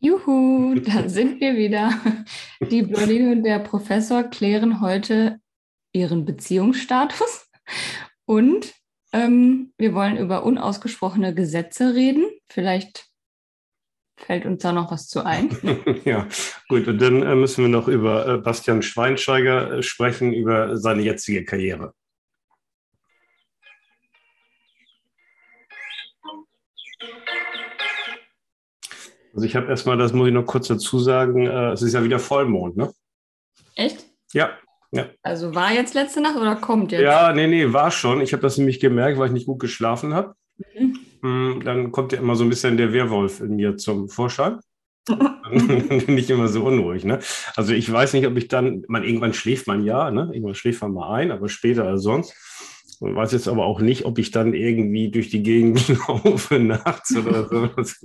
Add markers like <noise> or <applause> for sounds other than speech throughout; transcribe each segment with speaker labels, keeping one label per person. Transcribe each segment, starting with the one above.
Speaker 1: Juhu, <laughs> da sind wir wieder. Die Blondine und der Professor klären heute ihren Beziehungsstatus und ähm, wir wollen über unausgesprochene Gesetze reden. Vielleicht fällt uns da noch was zu ein. <laughs>
Speaker 2: ja, gut. Und dann äh, müssen wir noch über äh, Bastian Schweinsteiger äh, sprechen, über seine jetzige Karriere. Also ich habe erstmal, das muss ich noch kurz dazu sagen, äh, es ist ja wieder Vollmond, ne?
Speaker 1: Echt?
Speaker 2: Ja. ja.
Speaker 1: Also war jetzt letzte Nacht oder kommt jetzt?
Speaker 2: Ja, nee, nee, war schon. Ich habe das nämlich gemerkt, weil ich nicht gut geschlafen habe. Mhm. Mm, dann kommt ja immer so ein bisschen der Werwolf in mir zum Vorschein. <laughs> dann <laughs> bin ich immer so unruhig. Ne? Also ich weiß nicht, ob ich dann, man, irgendwann schläft man ja, ne? irgendwann schläft man mal ein, aber später als sonst. Ich weiß jetzt aber auch nicht, ob ich dann irgendwie durch die Gegend <laughs> laufe nachts oder so. <laughs> Das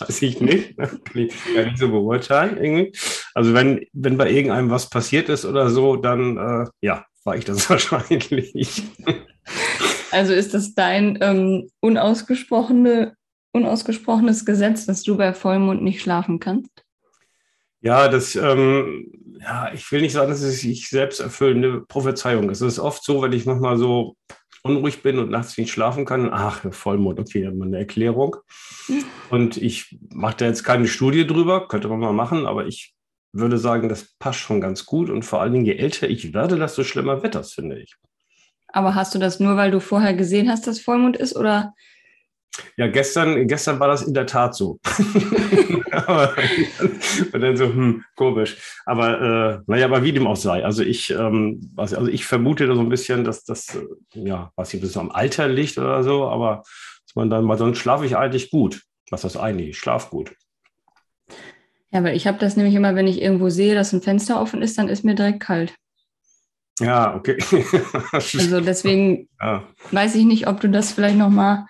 Speaker 2: weiß ich nicht. Das kann ich gar nicht so beurteilen. Irgendwie. Also wenn, wenn bei irgendeinem was passiert ist oder so, dann äh, ja, war ich das <laughs> wahrscheinlich.
Speaker 1: Also ist das dein ähm, unausgesprochene, unausgesprochenes Gesetz, dass du bei Vollmond nicht schlafen kannst?
Speaker 2: Ja, das, ähm, ja, ich will nicht sagen, dass es sich selbst erfüllende Prophezeiung ist. Es ist oft so, wenn ich manchmal so unruhig bin und nachts nicht schlafen kann. Ach, Vollmond, okay, mal eine Erklärung. Und ich mache da jetzt keine Studie drüber, könnte man mal machen, aber ich würde sagen, das passt schon ganz gut. Und vor allen Dingen, je älter ich werde, desto schlimmer wird das, finde ich.
Speaker 1: Aber hast du das nur, weil du vorher gesehen hast, dass Vollmond ist oder
Speaker 2: ja, gestern, gestern war das in der Tat so. <laughs> aber, und dann so, hm, komisch. Aber äh, naja, aber wie dem auch sei. Also ich, ähm, was, also ich vermute da so ein bisschen, dass das, äh, ja, was hier bis am Alter liegt oder so, aber dass man dann mal, sonst schlafe ich eigentlich gut. Was das eigentlich? Ich schlafe gut.
Speaker 1: Ja, weil ich habe das nämlich immer, wenn ich irgendwo sehe, dass ein Fenster offen ist, dann ist mir direkt kalt.
Speaker 2: Ja, okay. <laughs>
Speaker 1: also deswegen ja. weiß ich nicht, ob du das vielleicht nochmal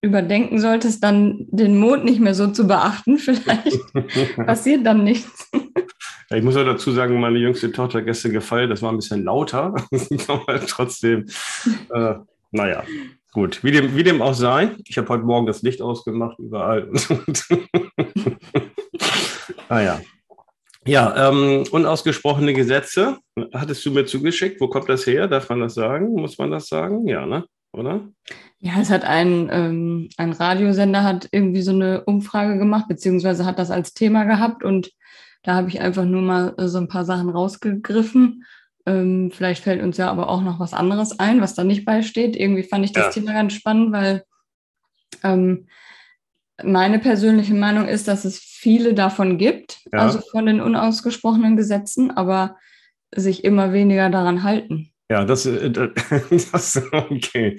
Speaker 1: überdenken solltest, dann den Mond nicht mehr so zu beachten. <laughs> Vielleicht <laughs> passiert dann nichts.
Speaker 2: Ja, ich muss auch dazu sagen, meine jüngste Tochter gestern gefeiert, das war ein bisschen lauter, <laughs> aber trotzdem, äh, naja, gut, wie dem, wie dem auch sei. Ich habe heute Morgen das Licht ausgemacht überall. naja. Ja, ähm, unausgesprochene Gesetze hattest du mir zugeschickt. Wo kommt das her? Darf man das sagen? Muss man das sagen? Ja, ne? Oder?
Speaker 1: Ja, es hat ein, ähm, ein Radiosender hat irgendwie so eine Umfrage gemacht, beziehungsweise hat das als Thema gehabt und da habe ich einfach nur mal äh, so ein paar Sachen rausgegriffen. Ähm, vielleicht fällt uns ja aber auch noch was anderes ein, was da nicht beisteht. Irgendwie fand ich das ja. Thema ganz spannend, weil ähm, meine persönliche Meinung ist, dass es viele davon gibt, ja. also von den unausgesprochenen Gesetzen, aber sich immer weniger daran halten.
Speaker 2: Ja, das, äh, <laughs> das okay.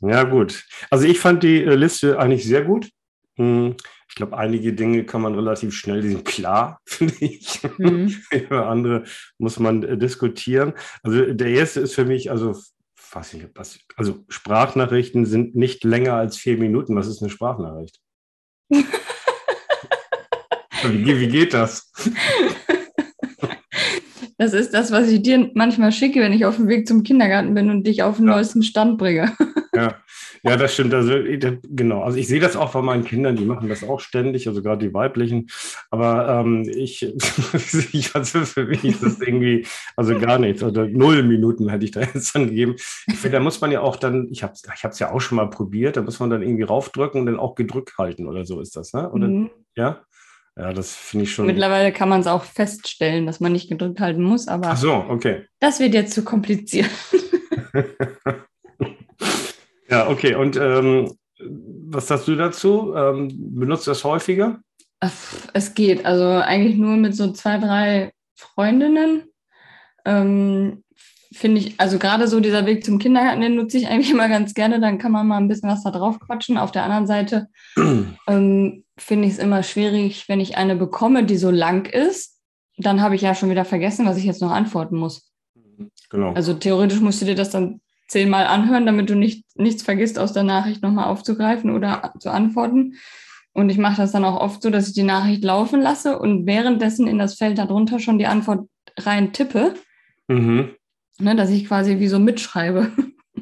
Speaker 2: Ja, gut. Also ich fand die äh, Liste eigentlich sehr gut. Hm, ich glaube, einige Dinge kann man relativ schnell, die sind klar, <laughs> finde ich. Mhm. Über andere muss man äh, diskutieren. Also der erste ist für mich, also was ich, was, also Sprachnachrichten sind nicht länger als vier Minuten. Was ist eine Sprachnachricht? <laughs> wie, wie geht das?
Speaker 1: Das ist das, was ich dir manchmal schicke, wenn ich auf dem Weg zum Kindergarten bin und dich auf den ja. neuesten Stand bringe. <laughs>
Speaker 2: Ja. ja, das stimmt. Also, genau. Also ich sehe das auch bei meinen Kindern, die machen das auch ständig, also gerade die weiblichen. Aber ähm, ich, <laughs> ich also für mich ist das irgendwie, also gar nichts. Oder also null Minuten hätte ich da <laughs> jetzt dann gegeben. Ich finde, da muss man ja auch dann, ich habe es ich ja auch schon mal probiert, da muss man dann irgendwie raufdrücken und dann auch gedrückt halten oder so ist das, ne? Oder, mhm. Ja? Ja, das finde ich schon.
Speaker 1: Mittlerweile kann man es auch feststellen, dass man nicht gedrückt halten muss, aber.
Speaker 2: Ach so, okay.
Speaker 1: Das wird jetzt zu kompliziert. <laughs>
Speaker 2: ja, okay. Und ähm, was sagst du dazu? Ähm, benutzt du das häufiger?
Speaker 1: Es geht. Also eigentlich nur mit so zwei, drei Freundinnen. Ähm, finde ich, also gerade so dieser Weg zum Kindergarten, den nutze ich eigentlich <laughs> immer ganz gerne. Dann kann man mal ein bisschen was da drauf quatschen. Auf der anderen Seite <clears throat> ähm, finde ich es immer schwierig, wenn ich eine bekomme, die so lang ist, dann habe ich ja schon wieder vergessen, was ich jetzt noch antworten muss. Genau. Also theoretisch musst du dir das dann zehnmal anhören, damit du nicht, nichts vergisst, aus der Nachricht nochmal aufzugreifen oder zu antworten. Und ich mache das dann auch oft so, dass ich die Nachricht laufen lasse und währenddessen in das Feld darunter schon die Antwort rein tippe. Mhm. Ne, dass ich quasi wie so mitschreibe,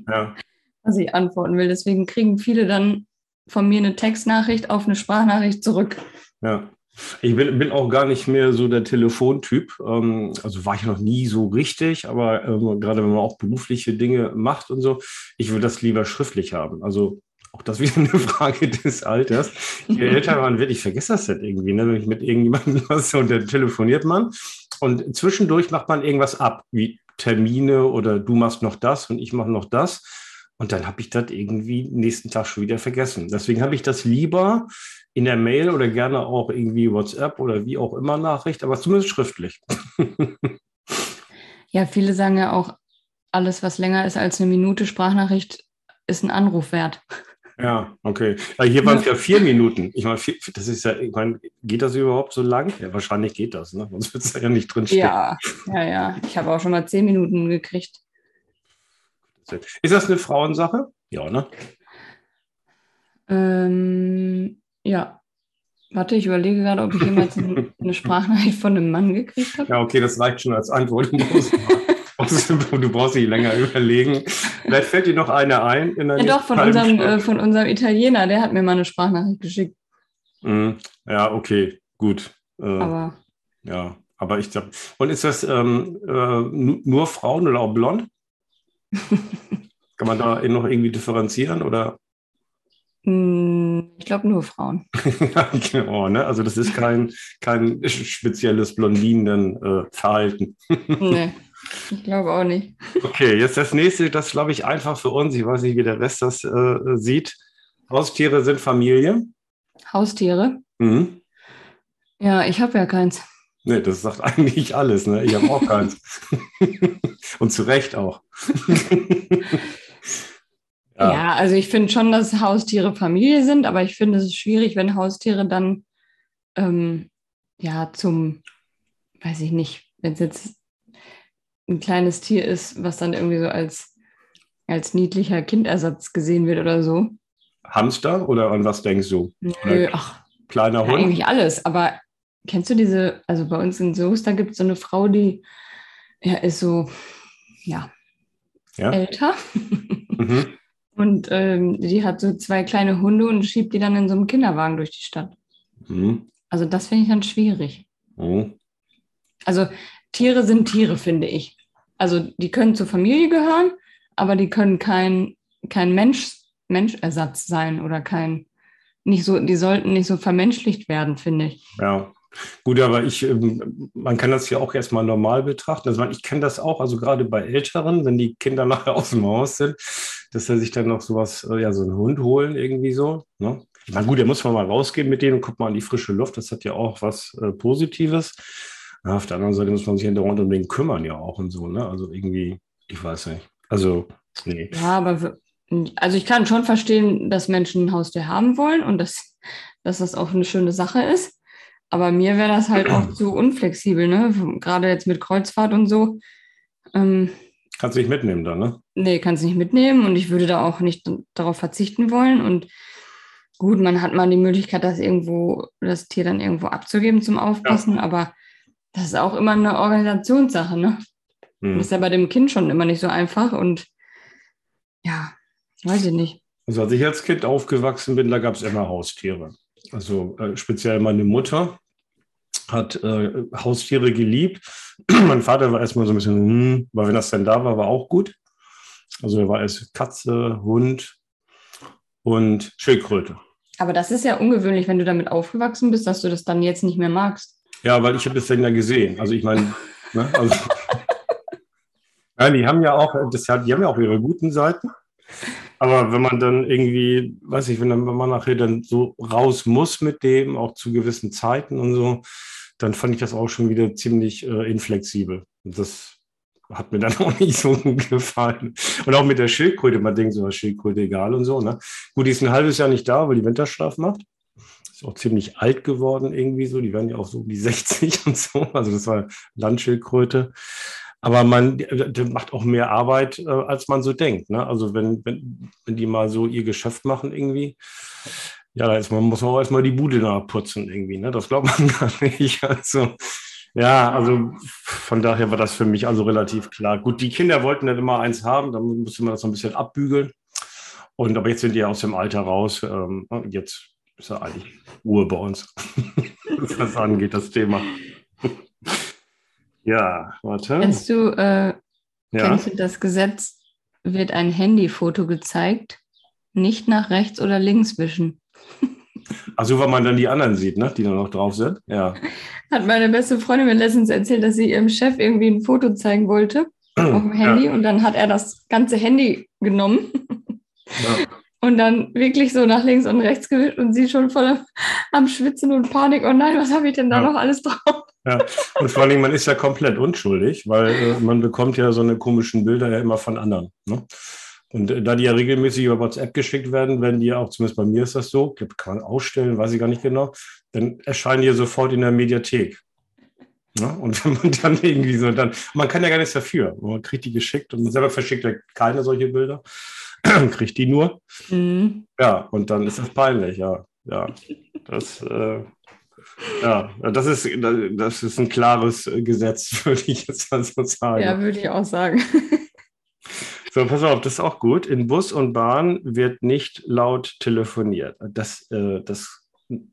Speaker 1: ja. <laughs> was ich antworten will. Deswegen kriegen viele dann von mir eine Textnachricht auf eine Sprachnachricht zurück.
Speaker 2: Ja. Ich bin, bin, auch gar nicht mehr so der Telefontyp. Ähm, also war ich noch nie so richtig, aber ähm, gerade wenn man auch berufliche Dinge macht und so, ich würde das lieber schriftlich haben. Also auch das wieder eine <laughs> Frage des Alters. Je älter man wird, ich vergesse das halt irgendwie, ne? wenn ich mit irgendjemandem <laughs> was und dann telefoniert man und zwischendurch macht man irgendwas ab, wie Termine oder du machst noch das und ich mache noch das. Und dann habe ich das irgendwie nächsten Tag schon wieder vergessen. Deswegen habe ich das lieber in der Mail oder gerne auch irgendwie WhatsApp oder wie auch immer Nachricht, aber zumindest schriftlich. <laughs>
Speaker 1: ja, viele sagen ja auch, alles, was länger ist als eine Minute Sprachnachricht, ist ein Anruf wert.
Speaker 2: Ja, okay. Hier waren es ja vier Minuten. Ich meine, das ist ja, ich meine, geht das überhaupt so lang? Ja, wahrscheinlich geht das, ne? Sonst wird es ja nicht drinstehen.
Speaker 1: Ja, ja, ja. Ich habe auch schon mal zehn Minuten gekriegt.
Speaker 2: Ist das eine Frauensache? Ja, ne?
Speaker 1: Ähm, ja. Warte, ich überlege gerade, ob ich jemals <laughs> eine Sprachnachricht von einem Mann gekriegt habe.
Speaker 2: Ja, okay, das reicht schon als Antwort. <laughs> du brauchst nicht länger überlegen. Vielleicht fällt dir noch eine ein.
Speaker 1: ja, doch, von unserem, äh, von unserem Italiener, der hat mir mal eine Sprachnachricht geschickt.
Speaker 2: Mm, ja, okay, gut. Äh, aber. Ja, aber ich glaube. Und ist das ähm, äh, nur Frauen oder auch blond? <laughs> Kann man da noch irgendwie differenzieren oder?
Speaker 1: Hm, ich glaube nur Frauen. <laughs>
Speaker 2: genau, ne? Also das ist kein, kein spezielles Blondinen-Verhalten. <laughs>
Speaker 1: nee, ich glaube auch nicht.
Speaker 2: Okay, jetzt das nächste, das glaube ich einfach für uns. Ich weiß nicht, wie der Rest das äh, sieht. Haustiere sind Familie.
Speaker 1: Haustiere? Mhm. Ja, ich habe ja keins.
Speaker 2: Nee, das sagt <laughs> eigentlich alles. Ne? Ich habe auch keins. Und zu Recht auch.
Speaker 1: Ja. ja. also ich finde schon, dass Haustiere Familie sind, aber ich finde es schwierig, wenn Haustiere dann ähm, ja zum, weiß ich nicht, wenn es jetzt ein kleines Tier ist, was dann irgendwie so als, als niedlicher Kindersatz gesehen wird oder so.
Speaker 2: Hamster oder an was denkst du?
Speaker 1: Nö, ach, kleiner Hund? Eigentlich alles, aber kennst du diese, also bei uns in Soest, da gibt es so eine Frau, die ja, ist so, ja, ja? älter. Mhm. <laughs> Und ähm, die hat so zwei kleine Hunde und schiebt die dann in so einem Kinderwagen durch die Stadt. Mhm. Also das finde ich dann schwierig. Mhm. Also Tiere sind Tiere, finde ich. Also die können zur Familie gehören, aber die können kein, kein Mensch, Menschersatz sein oder kein, nicht so, die sollten nicht so vermenschlicht werden, finde ich.
Speaker 2: Ja, Gut, aber ich, ähm, man kann das ja auch erstmal normal betrachten. Also ich kenne das auch, also gerade bei Älteren, wenn die Kinder nachher aus dem Haus sind, dass er sich dann noch sowas, äh, ja, so einen Hund holen, irgendwie so. Ne? Na gut, da muss man mal rausgehen mit denen und guckt mal an die frische Luft. Das hat ja auch was äh, Positives. Ja, auf der anderen Seite muss man sich hinterher um den kümmern ja auch und so, ne? Also irgendwie, ich weiß nicht. Also, nee.
Speaker 1: Ja, aber also ich kann schon verstehen, dass Menschen ein Haustier haben wollen und dass, dass das auch eine schöne Sache ist. Aber mir wäre das halt auch zu unflexibel, ne? Gerade jetzt mit Kreuzfahrt und so.
Speaker 2: Ähm, kannst du nicht mitnehmen dann, ne?
Speaker 1: Nee, kannst du nicht mitnehmen und ich würde da auch nicht darauf verzichten wollen. Und gut, man hat mal die Möglichkeit, das irgendwo, das Tier dann irgendwo abzugeben zum Aufpassen, ja. aber das ist auch immer eine Organisationssache, ne? Hm. Das ist ja bei dem Kind schon immer nicht so einfach und ja, weiß ich nicht.
Speaker 2: Also als ich als Kind aufgewachsen bin, da gab es immer Haustiere. Also äh, speziell meine Mutter hat äh, Haustiere geliebt. <clears throat> mein Vater war erstmal so ein bisschen, hm, weil wenn das denn da war, war auch gut. Also er war erst Katze, Hund und Schildkröte.
Speaker 1: Aber das ist ja ungewöhnlich, wenn du damit aufgewachsen bist, dass du das dann jetzt nicht mehr magst.
Speaker 2: Ja, weil ich habe es dann ja gesehen. Also ich meine, ne, also, <laughs> ja, die haben ja auch, das, die haben ja auch ihre guten Seiten. Aber wenn man dann irgendwie, weiß ich, wenn, dann, wenn man nachher dann so raus muss mit dem, auch zu gewissen Zeiten und so, dann fand ich das auch schon wieder ziemlich äh, inflexibel. Und das hat mir dann <laughs> auch nicht so gefallen. Und auch mit der Schildkröte, man denkt so, Schildkröte egal und so. Ne? Gut, die ist ein halbes Jahr nicht da, weil die Winterschlaf macht. Ist auch ziemlich alt geworden irgendwie so. Die werden ja auch so um die <laughs> 60 und so. Also das war Landschildkröte. Aber man macht auch mehr Arbeit, äh, als man so denkt. Ne? Also wenn, wenn, wenn die mal so ihr Geschäft machen irgendwie, ja, da ist man, muss man auch erstmal die Bude da putzen irgendwie. Ne? Das glaubt <laughs> man gar nicht. Also ja, also von daher war das für mich also relativ klar. Gut, die Kinder wollten dann immer eins haben, dann musste man das so ein bisschen abbügeln. Und aber jetzt sind die aus dem Alter raus. Ähm, jetzt ist ja eigentlich Ruhe bei uns. <laughs> was das angeht, das Thema. Ja, warte.
Speaker 1: Kennst du, äh,
Speaker 2: Ja.
Speaker 1: kennst du das Gesetz, wird ein Handyfoto gezeigt, nicht nach rechts oder links wischen?
Speaker 2: Also, weil man dann die anderen sieht, ne? die da noch drauf sind. Ja. <laughs>
Speaker 1: Hat meine beste Freundin mir letztens erzählt, dass sie ihrem Chef irgendwie ein Foto zeigen wollte <clears throat> auf dem Handy und dann hat er das ganze Handy genommen
Speaker 2: ja. <laughs>
Speaker 1: und dann wirklich so nach links und rechts gewischt und sie schon voll am, am Schwitzen und Panik. Oh nein, was habe ich denn da
Speaker 2: Ja.
Speaker 1: noch alles drauf?
Speaker 2: Ja, und vor allen Dingen, man ist ja komplett unschuldig, weil äh, man bekommt ja so eine komischen Bilder ja immer von anderen. Ne? Und äh, da die ja regelmäßig über WhatsApp geschickt werden, wenn die ja auch, zumindest bei mir ist das so, kann man ausstellen, weiß ich gar nicht genau, dann erscheinen die ja sofort in der Mediathek. Ne? Und <laughs> wenn man dann irgendwie so, dann, man kann ja gar nichts dafür. Man kriegt die geschickt und man selber verschickt ja keine solche Bilder, <clears throat> kriegt die nur.
Speaker 1: Mhm.
Speaker 2: Ja, und dann ist das peinlich, ja. Ja, das, äh, ja, das ist, das ist ein klares äh, Gesetz, <laughs> würde ich jetzt mal so sagen.
Speaker 1: Ja, würde ich auch sagen. <laughs>
Speaker 2: So, pass auf, das ist auch gut. In Bus und Bahn wird nicht laut telefoniert. Das, äh, das,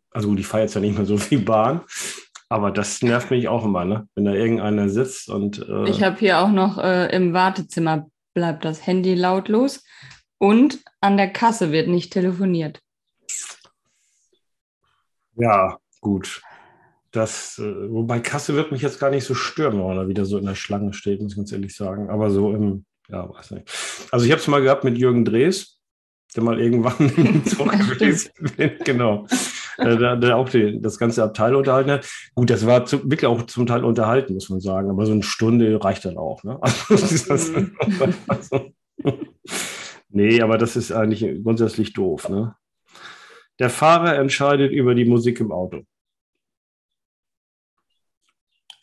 Speaker 2: also gut, ich fahre jetzt ja nicht mehr so viel Bahn, aber das nervt mich auch immer, ne? Wenn da irgendeiner sitzt und äh,
Speaker 1: Ich habe hier auch noch äh, im Wartezimmer bleibt das Handy lautlos und an der Kasse wird nicht telefoniert.
Speaker 2: ja, gut. Das, äh, wobei Kasse wird mich jetzt gar nicht so stören, wenn man da wieder so in der Schlange steht, muss ich ganz ehrlich sagen. Aber so im, ja, weiß nicht. Also ich habe es mal gehabt mit Jürgen Drees, der mal irgendwann <laughs> im gewesen bin. Genau. Äh, Der, der auch die, das ganze Abteil unterhalten hat. Gut, das war zu, wirklich auch zum Teil unterhalten, muss man sagen. Aber so eine Stunde reicht dann auch. Ne? <laughs> Also,
Speaker 1: Mhm.
Speaker 2: also, <laughs> nee, aber das ist eigentlich grundsätzlich doof. Ne? Der Fahrer entscheidet über die Musik im Auto.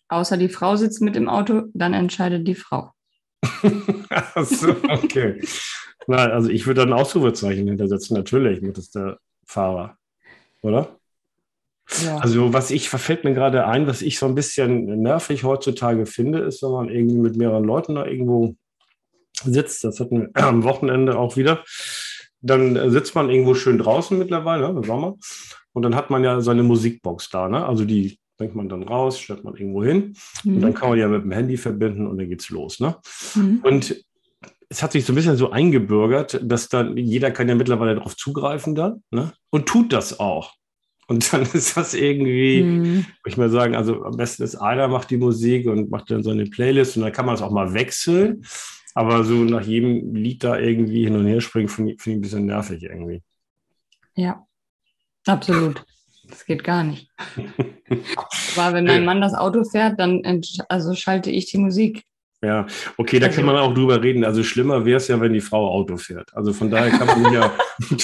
Speaker 1: Außer die Frau sitzt mit im Auto, dann entscheidet die Frau.
Speaker 2: So, okay. Nein, also ich würde dann ein Ausrufezeichen hintersetzen, natürlich, mit das der Fahrer. Oder?
Speaker 1: Ja.
Speaker 2: Also, was ich, verfällt mir gerade ein, was ich so ein bisschen nervig heutzutage finde, ist, wenn man irgendwie mit mehreren Leuten da irgendwo sitzt, das hatten wir <clears throat> am Wochenende auch wieder, dann sitzt man irgendwo schön draußen mittlerweile, ne, im Sommer, und dann hat man ja seine Musikbox da, ne? Also die bringt man dann raus, stellt man irgendwo hin, und dann
Speaker 1: Mhm.
Speaker 2: kann man die ja mit dem Handy verbinden und dann geht's los, ne?
Speaker 1: Mhm.
Speaker 2: Und es hat sich so ein bisschen so eingebürgert, dass dann jeder kann ja mittlerweile darauf zugreifen dann ne? und tut das auch. Und dann <laughs> ist das irgendwie,
Speaker 1: Mhm.
Speaker 2: würde ich mal sagen, also am besten ist einer macht die Musik und macht dann so eine Playlist und dann kann man es auch mal wechseln. Aber so nach jedem Lied da irgendwie hin und her springen, finde ich, finde ich ein bisschen nervig irgendwie.
Speaker 1: Ja, absolut. Das geht gar nicht. <laughs> Aber wenn mein Mann das Auto fährt, dann also schalte ich die Musik.
Speaker 2: Ja, okay, da kann
Speaker 1: Also-
Speaker 2: man auch drüber reden. Also schlimmer wäre es ja, wenn die Frau Auto fährt. Also von daher kann man sich ja,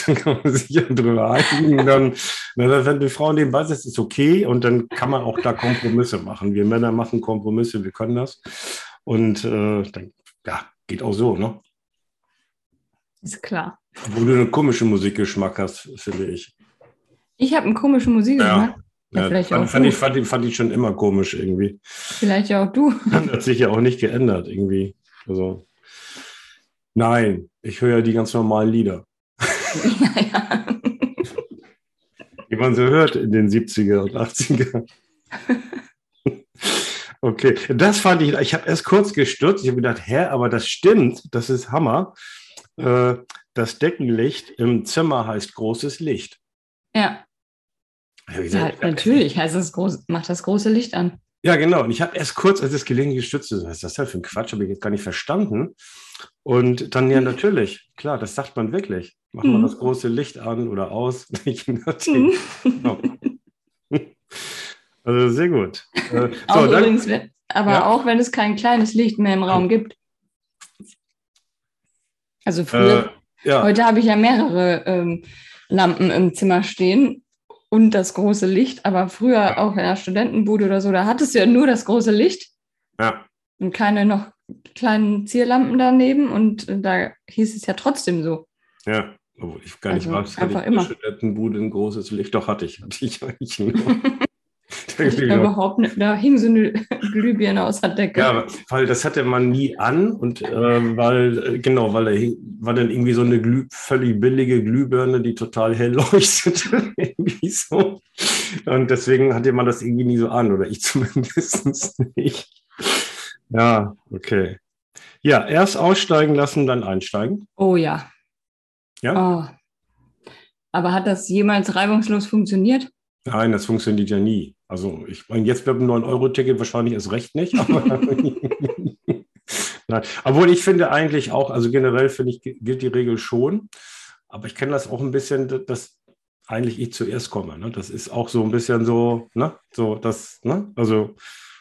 Speaker 2: dann kann man sich ja drüber einigen. Dann, na, wenn die Frau nebenbei sitzt, ist okay und dann kann man auch da Kompromisse machen. Wir Männer machen Kompromisse, wir können das. Und äh, dann, ja, geht auch so, ne?
Speaker 1: Ist klar.
Speaker 2: Obwohl du einen komischen Musikgeschmack hast, finde ich.
Speaker 1: Ich habe einen komischen Musikgeschmack. Ja,
Speaker 2: Ja,
Speaker 1: vielleicht
Speaker 2: fand,
Speaker 1: auch
Speaker 2: fand, ich, fand, ich, fand ich schon immer komisch irgendwie.
Speaker 1: Vielleicht ja auch du. <laughs>
Speaker 2: Hat sich ja auch nicht geändert irgendwie. Also, nein, ich höre ja die ganz normalen Lieder.
Speaker 1: ja, ja.
Speaker 2: wie man so hört in den 70er und 80er. Okay, das fand ich, ich habe erst kurz gestürzt, ich habe gedacht, hä, aber das stimmt, das ist Hammer. Äh, Das Deckenlicht im Zimmer heißt großes Licht.
Speaker 1: Ja.
Speaker 2: Hab
Speaker 1: ja
Speaker 2: gesagt,
Speaker 1: natürlich heißt das groß, macht das große Licht an.
Speaker 2: Ja, genau. Und ich habe erst kurz, als es gelegentlich gestützt ist, was ist das denn für ein Quatsch, habe ich jetzt gar nicht verstanden. Und dann, ja, natürlich, klar, das sagt man wirklich. Machen wir
Speaker 1: Mhm.
Speaker 2: das große Licht an oder aus. <laughs> Nachdem. Genau. <laughs> Also sehr gut. Äh, so,
Speaker 1: übrigens, wenn, aber
Speaker 2: Ja.
Speaker 1: auch wenn es kein kleines Licht mehr im Raum gibt. Also früher,
Speaker 2: äh, ja,
Speaker 1: heute habe ich ja mehrere ähm, Lampen im Zimmer stehen und das große Licht, aber früher auch in der Studentenbude oder so, da hattest du ja nur das große Licht
Speaker 2: ja,
Speaker 1: und keine noch kleinen Zierlampen daneben und äh, da hieß es ja trotzdem so.
Speaker 2: ja. Obwohl ich gar nicht
Speaker 1: Also
Speaker 2: weiß, hatte ich in der
Speaker 1: immer.
Speaker 2: Studentenbude ein großes Licht. Doch, hatte ich. Hatte <laughs> ich eigentlich nur. <laughs> <laughs>
Speaker 1: Ich da überhaupt nicht, da hing so eine Glühbirne aus der Decke.
Speaker 2: Ja, weil das hatte man nie an und äh, weil, äh, genau, weil da hing, war dann irgendwie so eine Glüh, völlig billige Glühbirne, die total hell <laughs> leuchtete. irgendwie so. Und deswegen hatte man das irgendwie nie so an, oder ich <laughs> zumindest nicht. Ja, okay. Ja, erst aussteigen lassen, dann einsteigen.
Speaker 1: Oh ja.
Speaker 2: Ja.
Speaker 1: Oh. Aber hat das jemals reibungslos funktioniert?
Speaker 2: Nein, das funktioniert ja nie. Also ich meine, jetzt mit einem 9-Euro-Ticket wahrscheinlich erst recht nicht. <laughs> Aber Nein. Obwohl ich finde eigentlich auch, also generell finde ich, gilt die Regel schon. Aber ich kenne das auch ein bisschen, dass eigentlich ich zuerst komme. Ne? Das ist auch so ein bisschen so, ne? So, das, ne? Also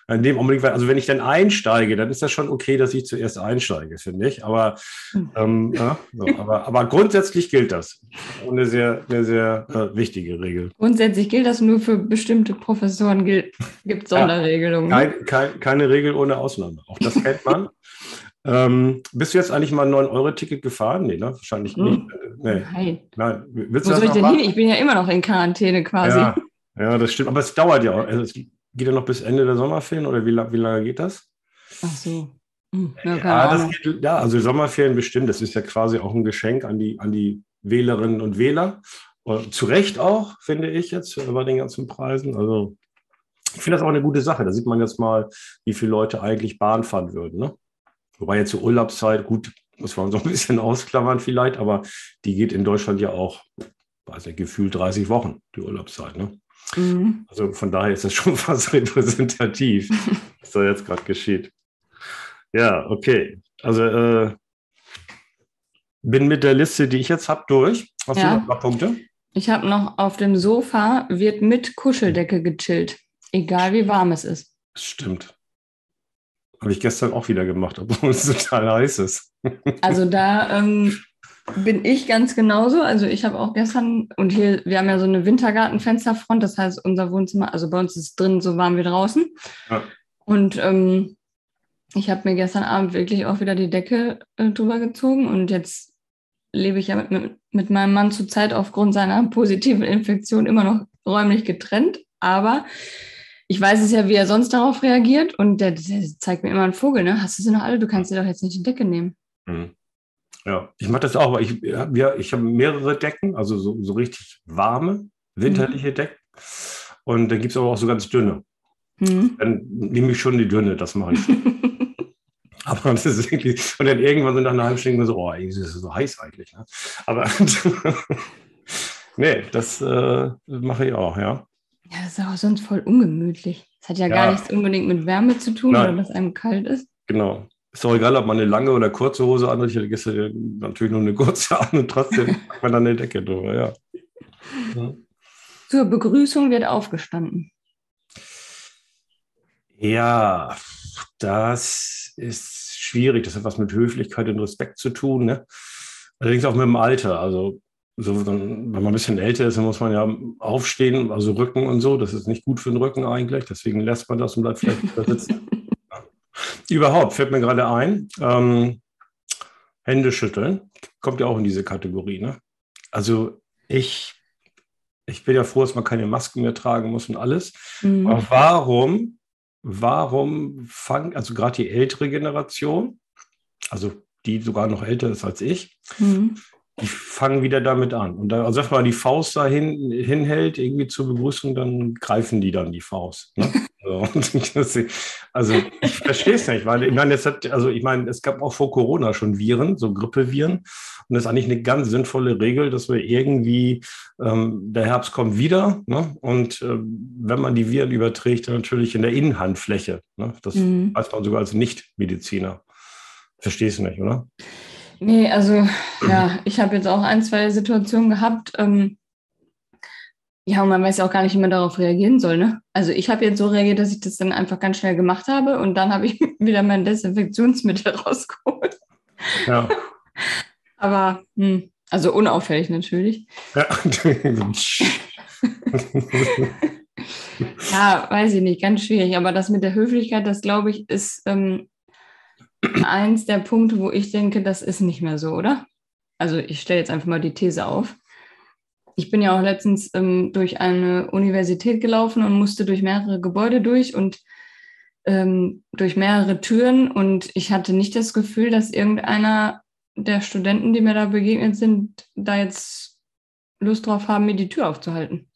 Speaker 2: in dem Augenblick, also wenn ich dann einsteige, dann ist das schon okay, dass ich zuerst einsteige, finde ich. Aber, hm. ähm, ja, so, aber, aber grundsätzlich gilt das. Eine sehr, eine sehr äh, wichtige Regel.
Speaker 1: Grundsätzlich gilt das nur für bestimmte Professoren, gibt es Sonderregelungen.
Speaker 2: Ja, kein, kein, keine Regel ohne Ausnahme. Auch das kennt man. <laughs> Ähm, bist du jetzt eigentlich mal ein 9-Euro-Ticket gefahren? Nee, ne? Wahrscheinlich hm. nicht.
Speaker 1: Nee. Nein.
Speaker 2: Nein.
Speaker 1: Willst Wo soll ich denn hin? Ich bin ja immer noch in Quarantäne quasi.
Speaker 2: Ja, ja, das stimmt. Aber es dauert ja auch. Also es geht ja noch bis Ende der Sommerferien oder wie, wie lange geht das?
Speaker 1: Ach so. Hm, ja,
Speaker 2: ja, geht, ja, also Sommerferien bestimmt. Das ist ja quasi auch ein Geschenk an die, an die Wählerinnen und Wähler. Und zu Recht auch, finde ich jetzt, bei den ganzen Preisen. Also ich finde das auch eine gute Sache. Da sieht man jetzt mal, wie viele Leute eigentlich Bahn fahren würden. Ne? Wobei jetzt zur Urlaubszeit, gut, muss man so ein bisschen <laughs> ausklammern vielleicht, aber die geht in Deutschland ja auch, weiß nicht, gefühlt 30 Wochen, die Urlaubszeit. Ne? Mhm. Also von daher ist das schon <laughs> fast repräsentativ, <laughs> was da jetzt gerade geschieht. Ja, okay. Also äh, bin mit der Liste, die ich jetzt habe, durch. Hast ja. du noch ein paar Punkte?
Speaker 1: Ich habe noch auf dem Sofa wird mit Kuscheldecke gechillt, egal wie warm es ist.
Speaker 2: Das stimmt. Habe ich gestern auch wieder gemacht, obwohl es <laughs> total heiß ist.
Speaker 1: Also da ähm, bin ich ganz genauso. Also ich habe auch gestern, und hier, wir haben ja so eine Wintergartenfensterfront, das heißt, unser Wohnzimmer, also bei uns ist drin so warm wie draußen. Ja. Und ähm, ich habe mir gestern Abend wirklich auch wieder die Decke äh, drüber gezogen und jetzt lebe ich ja mit, mit, mit meinem Mann zurzeit aufgrund seiner positiven Infektion immer noch räumlich getrennt. Aber ich weiß es ja, wie er sonst darauf reagiert und der, der zeigt mir immer einen Vogel, ne? Hast du sie noch alle? Du kannst dir doch jetzt nicht die Decke nehmen. Mhm.
Speaker 2: Ja, ich mache das auch, aber ich habe ja, ich hab mehrere Decken, also so, so richtig warme, winterliche mhm. Decken. Und dann gibt es aber auch so ganz dünne. Mhm. Dann nehme ich schon die dünne, das mache ich. <laughs> aber das ist wirklich, und dann irgendwann sind nach einer halben Stunde so, oh, ist es so heiß eigentlich. Ne? Aber <laughs> nee, das äh, mache ich auch, ja.
Speaker 1: Ja, das ist auch sonst voll ungemütlich. Das hat ja, ja. gar nichts unbedingt mit Wärme zu tun Nein. oder dass einem kalt ist.
Speaker 2: Genau. Ist doch egal, ob man eine lange oder kurze Hose anhat. Ich hätte natürlich nur eine kurze <laughs> an und trotzdem hat man dann eine Decke drüber, ja.
Speaker 1: ja. Zur Begrüßung wird aufgestanden.
Speaker 2: Ja, das ist schwierig. Das hat was mit Höflichkeit und Respekt zu tun. Ne? Allerdings auch mit dem Alter. Also so, dann, wenn man ein bisschen älter ist, dann muss man ja aufstehen, also Rücken und so. Das ist nicht gut für den Rücken eigentlich. Deswegen lässt man das und bleibt vielleicht <laughs> da sitzen. Überhaupt fällt mir gerade ein, ähm, Hände schütteln kommt ja auch in diese Kategorie. Ne? Also ich, ich bin ja froh, dass man keine Masken mehr tragen muss und alles. Mhm. Aber warum, warum fangen, also gerade die ältere Generation, also die sogar noch älter ist als ich, mhm die fangen wieder damit an. Und da, also wenn man die Faust da hin, hinhält, irgendwie zur Begrüßung, dann greifen die dann die Faust. Ne? <laughs> <laughs> also ich verstehe es nicht, weil ich meine, es hat, also ich meine, es gab auch vor Corona schon Viren, so Grippeviren. Und das ist eigentlich eine ganz sinnvolle Regel, dass wir irgendwie, ähm, der Herbst kommt wieder, ne? und äh, wenn man die Viren überträgt, dann natürlich in der Innenhandfläche. Ne? Das mhm. weiß man sogar als Nichtmediziner. Verstehst du nicht, oder?
Speaker 1: Nee, also ja, ich habe jetzt auch ein, zwei Situationen gehabt. Ähm, ja, und man weiß ja auch gar nicht, wie man darauf reagieren soll. Ne? Also ich habe jetzt so reagiert, dass ich das dann einfach ganz schnell gemacht habe und dann habe ich <laughs> wieder mein Desinfektionsmittel <laughs> rausgeholt. Ja. <laughs> Aber, hm, also unauffällig natürlich. Ja. ja, weiß ich nicht, ganz schwierig. Aber das mit der Höflichkeit, das glaube ich, ist ähm, eins der Punkte, wo ich denke, das ist nicht mehr so, oder? Also ich stelle jetzt einfach mal die These auf. Ich bin ja auch letztens ähm, durch eine Universität gelaufen und musste durch mehrere Gebäude durch und ähm, durch mehrere Türen und ich hatte nicht das Gefühl, dass irgendeiner der Studenten, die mir da begegnet sind, da jetzt Lust drauf haben, mir die Tür aufzuhalten.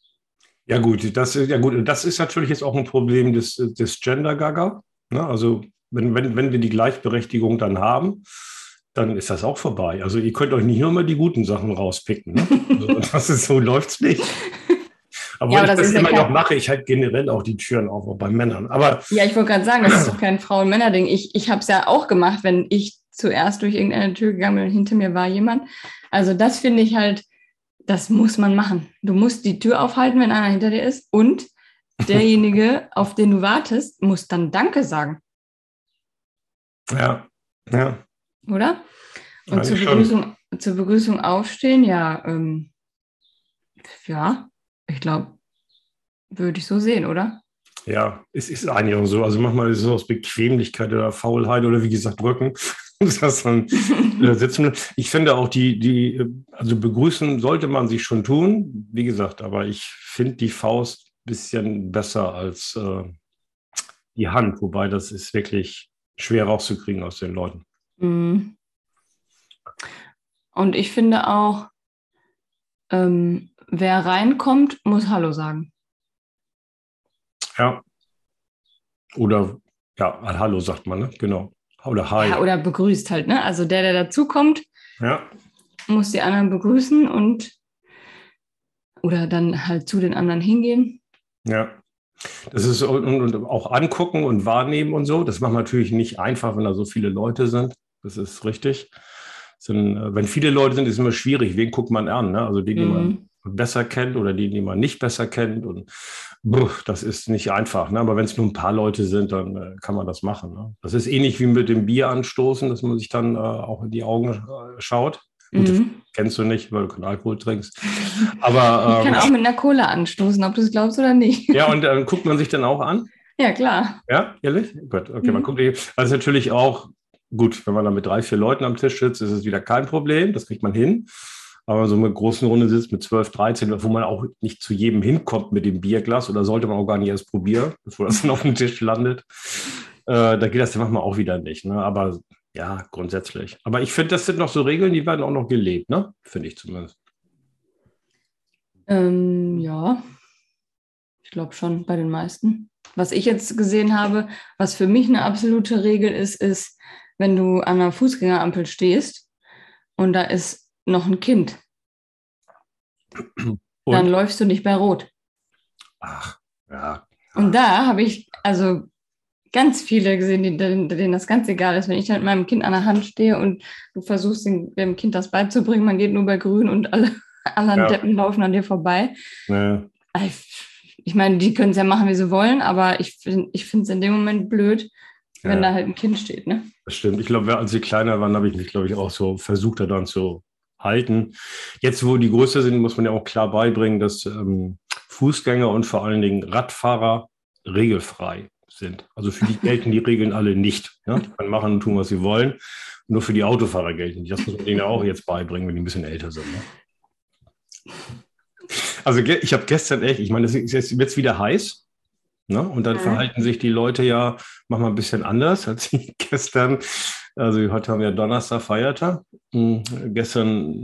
Speaker 2: Ja, gut, das ist, ja gut, das ist natürlich jetzt auch ein Problem des, des Gender-Gaga. Ne? Also, wenn, wenn, wenn wir die Gleichberechtigung dann haben, dann ist das auch vorbei. Also, ihr könnt euch nicht nur mal die guten Sachen rauspicken. Ne? <laughs> Also, das ist so, läuft es nicht. <laughs> Aber, ja, aber ich das, das immer noch mache, ich halt generell auch die Türen auf, auch bei Männern. Aber
Speaker 1: ja, ich wollte gerade sagen, das ist doch kein Frauen-Männer-Ding. Ich, ich habe es ja auch gemacht, wenn ich zuerst durch irgendeine Tür gegangen bin und hinter mir war jemand. Also das finde ich halt, das muss man machen. Du musst die Tür aufhalten, wenn einer hinter dir ist und <laughs> derjenige, auf den du wartest, muss dann Danke sagen.
Speaker 2: Ja, ja.
Speaker 1: Oder? Und zur Begrüßung, zur Begrüßung aufstehen, ja, ähm, ja, ich glaube, würde ich so sehen, oder?
Speaker 2: Ja, es ist eigentlich auch so. Also manchmal ist es aus Bequemlichkeit oder Faulheit oder wie gesagt Rücken. <laughs> das dann <laughs> sitzen. Ich finde auch die, die, also begrüßen sollte man sich schon tun, wie gesagt, aber ich finde die Faust ein bisschen besser als äh, die Hand, wobei das ist wirklich schwer rauszukriegen aus den Leuten. Mhm.
Speaker 1: Und ich finde auch, ähm, wer reinkommt, muss Hallo sagen.
Speaker 2: Ja. Oder ja, Hallo sagt man, ne? Genau. Oder Hi. Ja,
Speaker 1: oder begrüßt halt, ne? Also der, der dazukommt, ja. muss die anderen begrüßen und oder dann halt zu den anderen hingehen.
Speaker 2: Ja. Das ist und, und auch angucken und wahrnehmen und so. Das macht man natürlich nicht einfach, wenn da so viele Leute sind. Das ist richtig. Sind, äh, wenn viele Leute sind, ist es immer schwierig. Wen guckt man an? Ne? Also den, mhm. den man besser kennt oder die, die man nicht besser kennt. Und buh, das ist nicht einfach. Ne? Aber wenn es nur ein paar Leute sind, dann äh, kann man das machen. Ne? Das ist ähnlich wie mit dem Bier anstoßen, dass man sich dann äh, auch in die Augen äh, schaut. Gut, mhm. kennst du nicht, weil du keinen Alkohol trinkst. Aber, <laughs>
Speaker 1: ich kann ähm, auch mit einer Cola anstoßen, ob du es glaubst oder nicht.
Speaker 2: Ja, und äh, guckt man sich dann auch an? <laughs>
Speaker 1: Ja, klar.
Speaker 2: Ja, ehrlich? Gut, okay, mhm. man guckt. Also natürlich auch, gut, wenn man dann mit drei, vier Leuten am Tisch sitzt, ist es wieder kein Problem, das kriegt man hin aber so eine großen Runde sitzt mit 12, 13, wo man auch nicht zu jedem hinkommt mit dem Bierglas oder sollte man auch gar nicht erst probieren, <laughs> bevor das dann auf dem Tisch landet. Äh, da geht das dann manchmal auch wieder nicht. Ne? Aber ja, grundsätzlich. Aber ich finde, das sind noch so Regeln, die werden auch noch gelebt, ne? Finde ich zumindest.
Speaker 1: Ähm, ja, ich glaube schon bei den meisten. Was ich jetzt gesehen habe, was für mich eine absolute Regel ist, ist, wenn du an einer Fußgängerampel stehst und da ist noch ein Kind. Und? Dann läufst du nicht bei Rot.
Speaker 2: Ach, ja.
Speaker 1: Und da habe ich also ganz viele gesehen, denen, denen, das ganz egal ist. Wenn ich halt mit meinem Kind an der Hand stehe und du versuchst dem, dem Kind das beizubringen, man geht nur bei Grün und alle <laughs> anderen ja. Deppen laufen an dir vorbei. Ja. Ich meine, die können es ja machen, wie sie wollen, aber ich, ich finde es in dem Moment blöd, wenn ja. da halt ein Kind steht. Ne?
Speaker 2: Das stimmt. Ich glaube, als sie kleiner waren, habe ich mich, glaube ich, auch so versucht, da dann zu halten. Jetzt, wo die größer sind, muss man ja auch klar beibringen, dass ähm, Fußgänger und vor allen Dingen Radfahrer regelfrei sind. Also für die <laughs> gelten die Regeln alle nicht. Ja? Die können machen und tun, was sie wollen. Nur für die Autofahrer gelten die. Das muss man denen ja auch jetzt beibringen, wenn die ein bisschen älter sind. Ne? Also ich habe gestern echt, ich meine, es ist jetzt wieder heiß. Ne? Und dann mhm. verhalten sich die Leute ja manchmal ein bisschen anders als sie <laughs> gestern. Also heute haben wir Donnerstag, Feiertag. Hm, gestern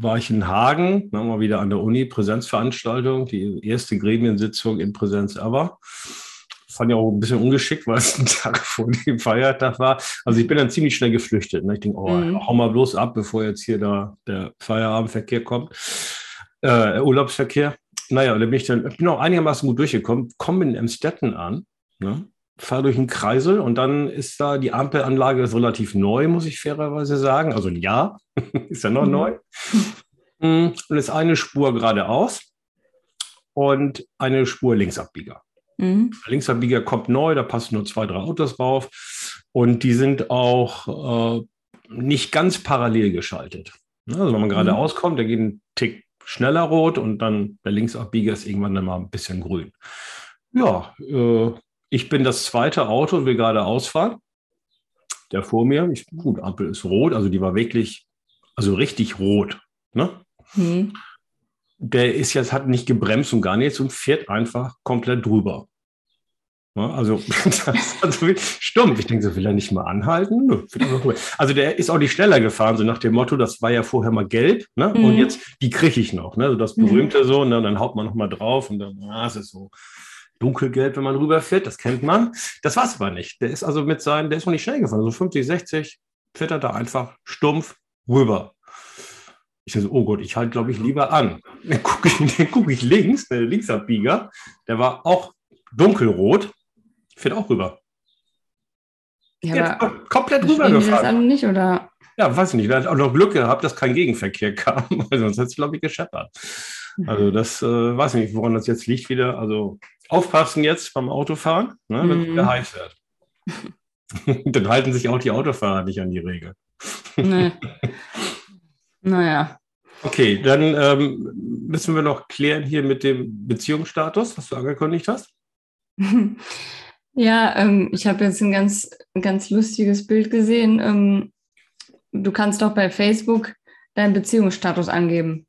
Speaker 2: war ich in Hagen, ne, mal wieder an der Uni, Präsenzveranstaltung, die erste Gremiensitzung in Präsenz ever. Fand ich auch ein bisschen ungeschickt, weil es ein <laughs> Tag vor dem Feiertag war. Also ich bin dann ziemlich schnell geflüchtet. Ne? Ich denke, oh, mhm. hau mal bloß ab, bevor jetzt hier da der Feierabendverkehr kommt, äh, Urlaubsverkehr. Naja, dann bin ich dann, ich bin auch einigermaßen gut durchgekommen, komme in Emstetten an, ne? fahre durch einen Kreisel und dann ist da die Ampelanlage ist relativ neu, muss ich fairerweise sagen. Also ein Jahr <laughs> ist ja noch mhm. neu. Mm, und ist eine Spur geradeaus und eine Spur Linksabbieger. Mhm. Linksabbieger kommt neu, da passen nur zwei, drei Autos drauf und die sind auch äh, nicht ganz parallel geschaltet. Also wenn man geradeaus mhm. kommt, der geht ein Tick schneller rot und dann der Linksabbieger ist irgendwann dann mal ein bisschen grün. Ja, äh, ich bin das zweite Auto und will gerade ausfahren. Der vor mir, ich, gut, Ampel ist rot, also die war wirklich, also richtig rot. Ne? Mhm. Der ist jetzt, hat nicht gebremst und gar nichts und fährt einfach komplett drüber. Also, <laughs> das also stumpf. Ich denke, so will er nicht mal anhalten. Also, der ist auch nicht schneller gefahren, so nach dem Motto, das war ja vorher mal gelb, ne? Mhm. Und jetzt, die kriege ich noch, ne? So das mhm. berühmte mhm. so, und dann, haut man noch mal drauf und dann, ah, es ist so dunkelgelb, wenn man rüberfährt, das kennt man. Das war es aber nicht. Der ist also mit seinen, der ist noch nicht schnell gefahren, so 50, 60, fährt er da einfach stumpf rüber. Ich so, oh Gott, ich halte, glaube ich, lieber an. Dann gucke ich, <laughs> guck ich links, der Linksabbieger, der war auch dunkelrot, fährt auch rüber.
Speaker 1: Ja, komplett rübergefahren. nicht, oder?
Speaker 2: Ja, weiß ich nicht. Er hat auch noch Glück gehabt, dass kein Gegenverkehr <laughs> kam, weil sonst hätte es, glaube ich, gescheppert. Also das äh, weiß ich nicht, woran das jetzt liegt wieder. Also aufpassen jetzt beim Autofahren, ne, wenn es wieder mhm. heiß wird. <laughs> Dann halten sich auch die Autofahrer nicht an die Regel. Nee.
Speaker 1: naja.
Speaker 2: Okay, dann ähm, müssen wir noch klären hier mit dem Beziehungsstatus, was du angekündigt hast. <laughs>
Speaker 1: Ja, ähm, ich habe jetzt ein ganz, ganz lustiges Bild gesehen. Ähm, du kannst doch bei Facebook deinen Beziehungsstatus angeben.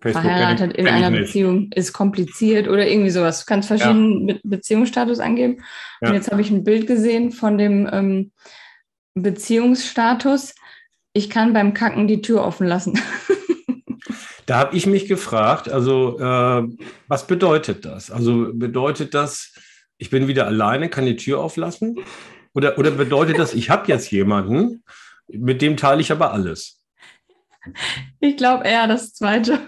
Speaker 1: Facebook Verheiratet in einer Beziehung ist kompliziert oder irgendwie sowas. Du kannst verschiedene ja. Beziehungsstatus angeben. Ja. Und jetzt habe ich ein Bild gesehen von dem ähm, Beziehungsstatus. Ich kann beim Kacken die Tür offen lassen.
Speaker 2: da habe ich mich gefragt, also äh, was bedeutet das? Also bedeutet das, ich bin wieder alleine, kann die Tür auflassen? Oder, oder bedeutet das, ich habe jetzt jemanden, mit dem teile ich aber alles?
Speaker 1: Ich glaube eher das Zweite.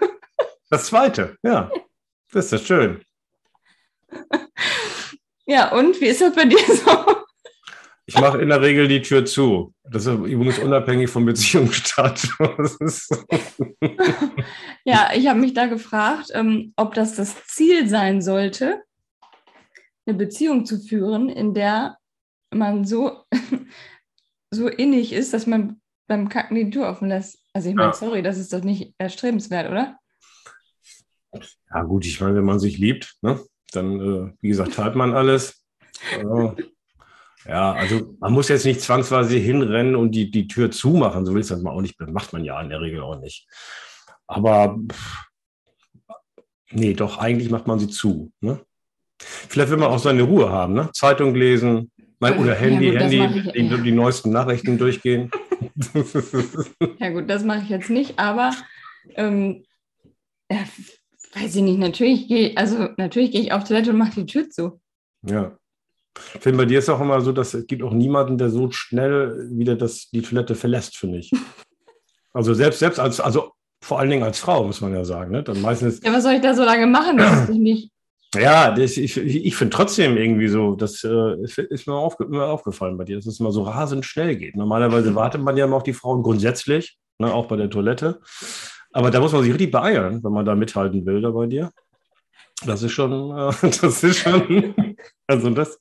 Speaker 2: Das Zweite, ja. Das ist das schön.
Speaker 1: Ja, und wie ist das bei dir so?
Speaker 2: Ich mache in der Regel die Tür zu. Das ist übrigens unabhängig vom Beziehungsstatus.
Speaker 1: ja, ich habe mich da gefragt, ähm, ob das das Ziel sein sollte, eine Beziehung zu führen, in der man so, <laughs> so innig ist, dass man beim Kacken die Tür offen lässt. Also ich meine, ja. sorry, das ist doch nicht erstrebenswert, oder?
Speaker 2: Ja gut, ich meine, wenn man sich liebt, ne, dann, äh, wie gesagt, teilt man alles. Äh, ja, also man muss jetzt nicht zwangsweise hinrennen und die, die Tür zumachen, so will es das mal auch nicht, macht man ja in der Regel auch nicht. Aber nee, doch, eigentlich macht man sie zu. Ne? Vielleicht will man auch seine Ruhe haben, ne? Zeitung lesen, mein, oder Handy, ja, gut, Handy, die, die, neuesten Nachrichten durchgehen. <laughs>
Speaker 1: ja gut, das mache ich jetzt nicht, aber ähm, ja, weiß ich nicht, natürlich gehe also natürlich gehe ich auf Toilette und mache die Tür zu.
Speaker 2: Ja. Ich finde, bei dir ist auch immer so, dass es gibt auch niemanden, der so schnell wieder das, die Toilette verlässt, finde ich. <laughs> Also selbst, selbst als, also vor allen Dingen als Frau, muss man ja sagen. Ne? Dann meistens,
Speaker 1: ja, was soll ich da so lange machen? Das ich nicht.
Speaker 2: Ja, das, ich, ich finde trotzdem irgendwie so, das äh, ist mir, aufge, immer aufgefallen bei dir, dass es immer so rasend schnell geht. Normalerweise wartet man ja immer auf die Frauen grundsätzlich, ne, auch bei der Toilette. Aber da muss man sich richtig beeilen, wenn man da mithalten will da bei dir. Das ist schon, äh, <laughs> das ist schon, also das,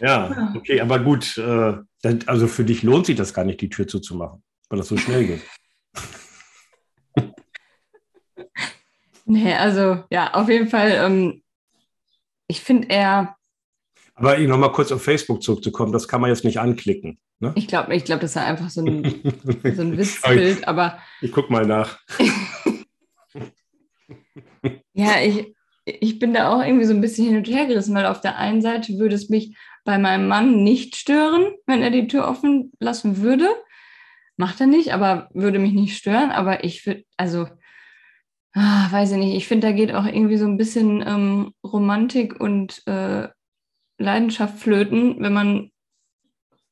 Speaker 2: ja, okay, aber gut, äh, also für dich lohnt sich das gar nicht, die Tür zuzumachen, weil das so schnell geht.
Speaker 1: Nee, also ja, auf jeden Fall, ähm, ich finde eher.
Speaker 2: Aber nochmal kurz auf Facebook zurückzukommen, das kann man jetzt nicht anklicken. Ne?
Speaker 1: Ich glaube, ich glaub, das ist einfach so ein, so ein <laughs> Witzbild, aber.
Speaker 2: Ich guck mal nach. <laughs>
Speaker 1: ja, ich, ich bin da auch irgendwie so ein bisschen hin und her gerissen, weil auf der einen Seite würde es mich bei meinem Mann nicht stören, wenn er die Tür offen lassen würde. Macht er nicht, aber würde mich nicht stören. Aber ich würde, also ah, weiß ich nicht, ich finde, da geht auch irgendwie so ein bisschen ähm, Romantik und äh, Leidenschaft flöten, wenn man